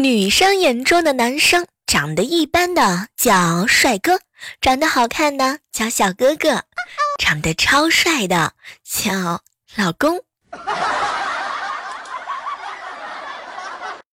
女生眼中的男生长得一般的叫帅哥长得好看的叫小哥哥长得超帅的叫老公。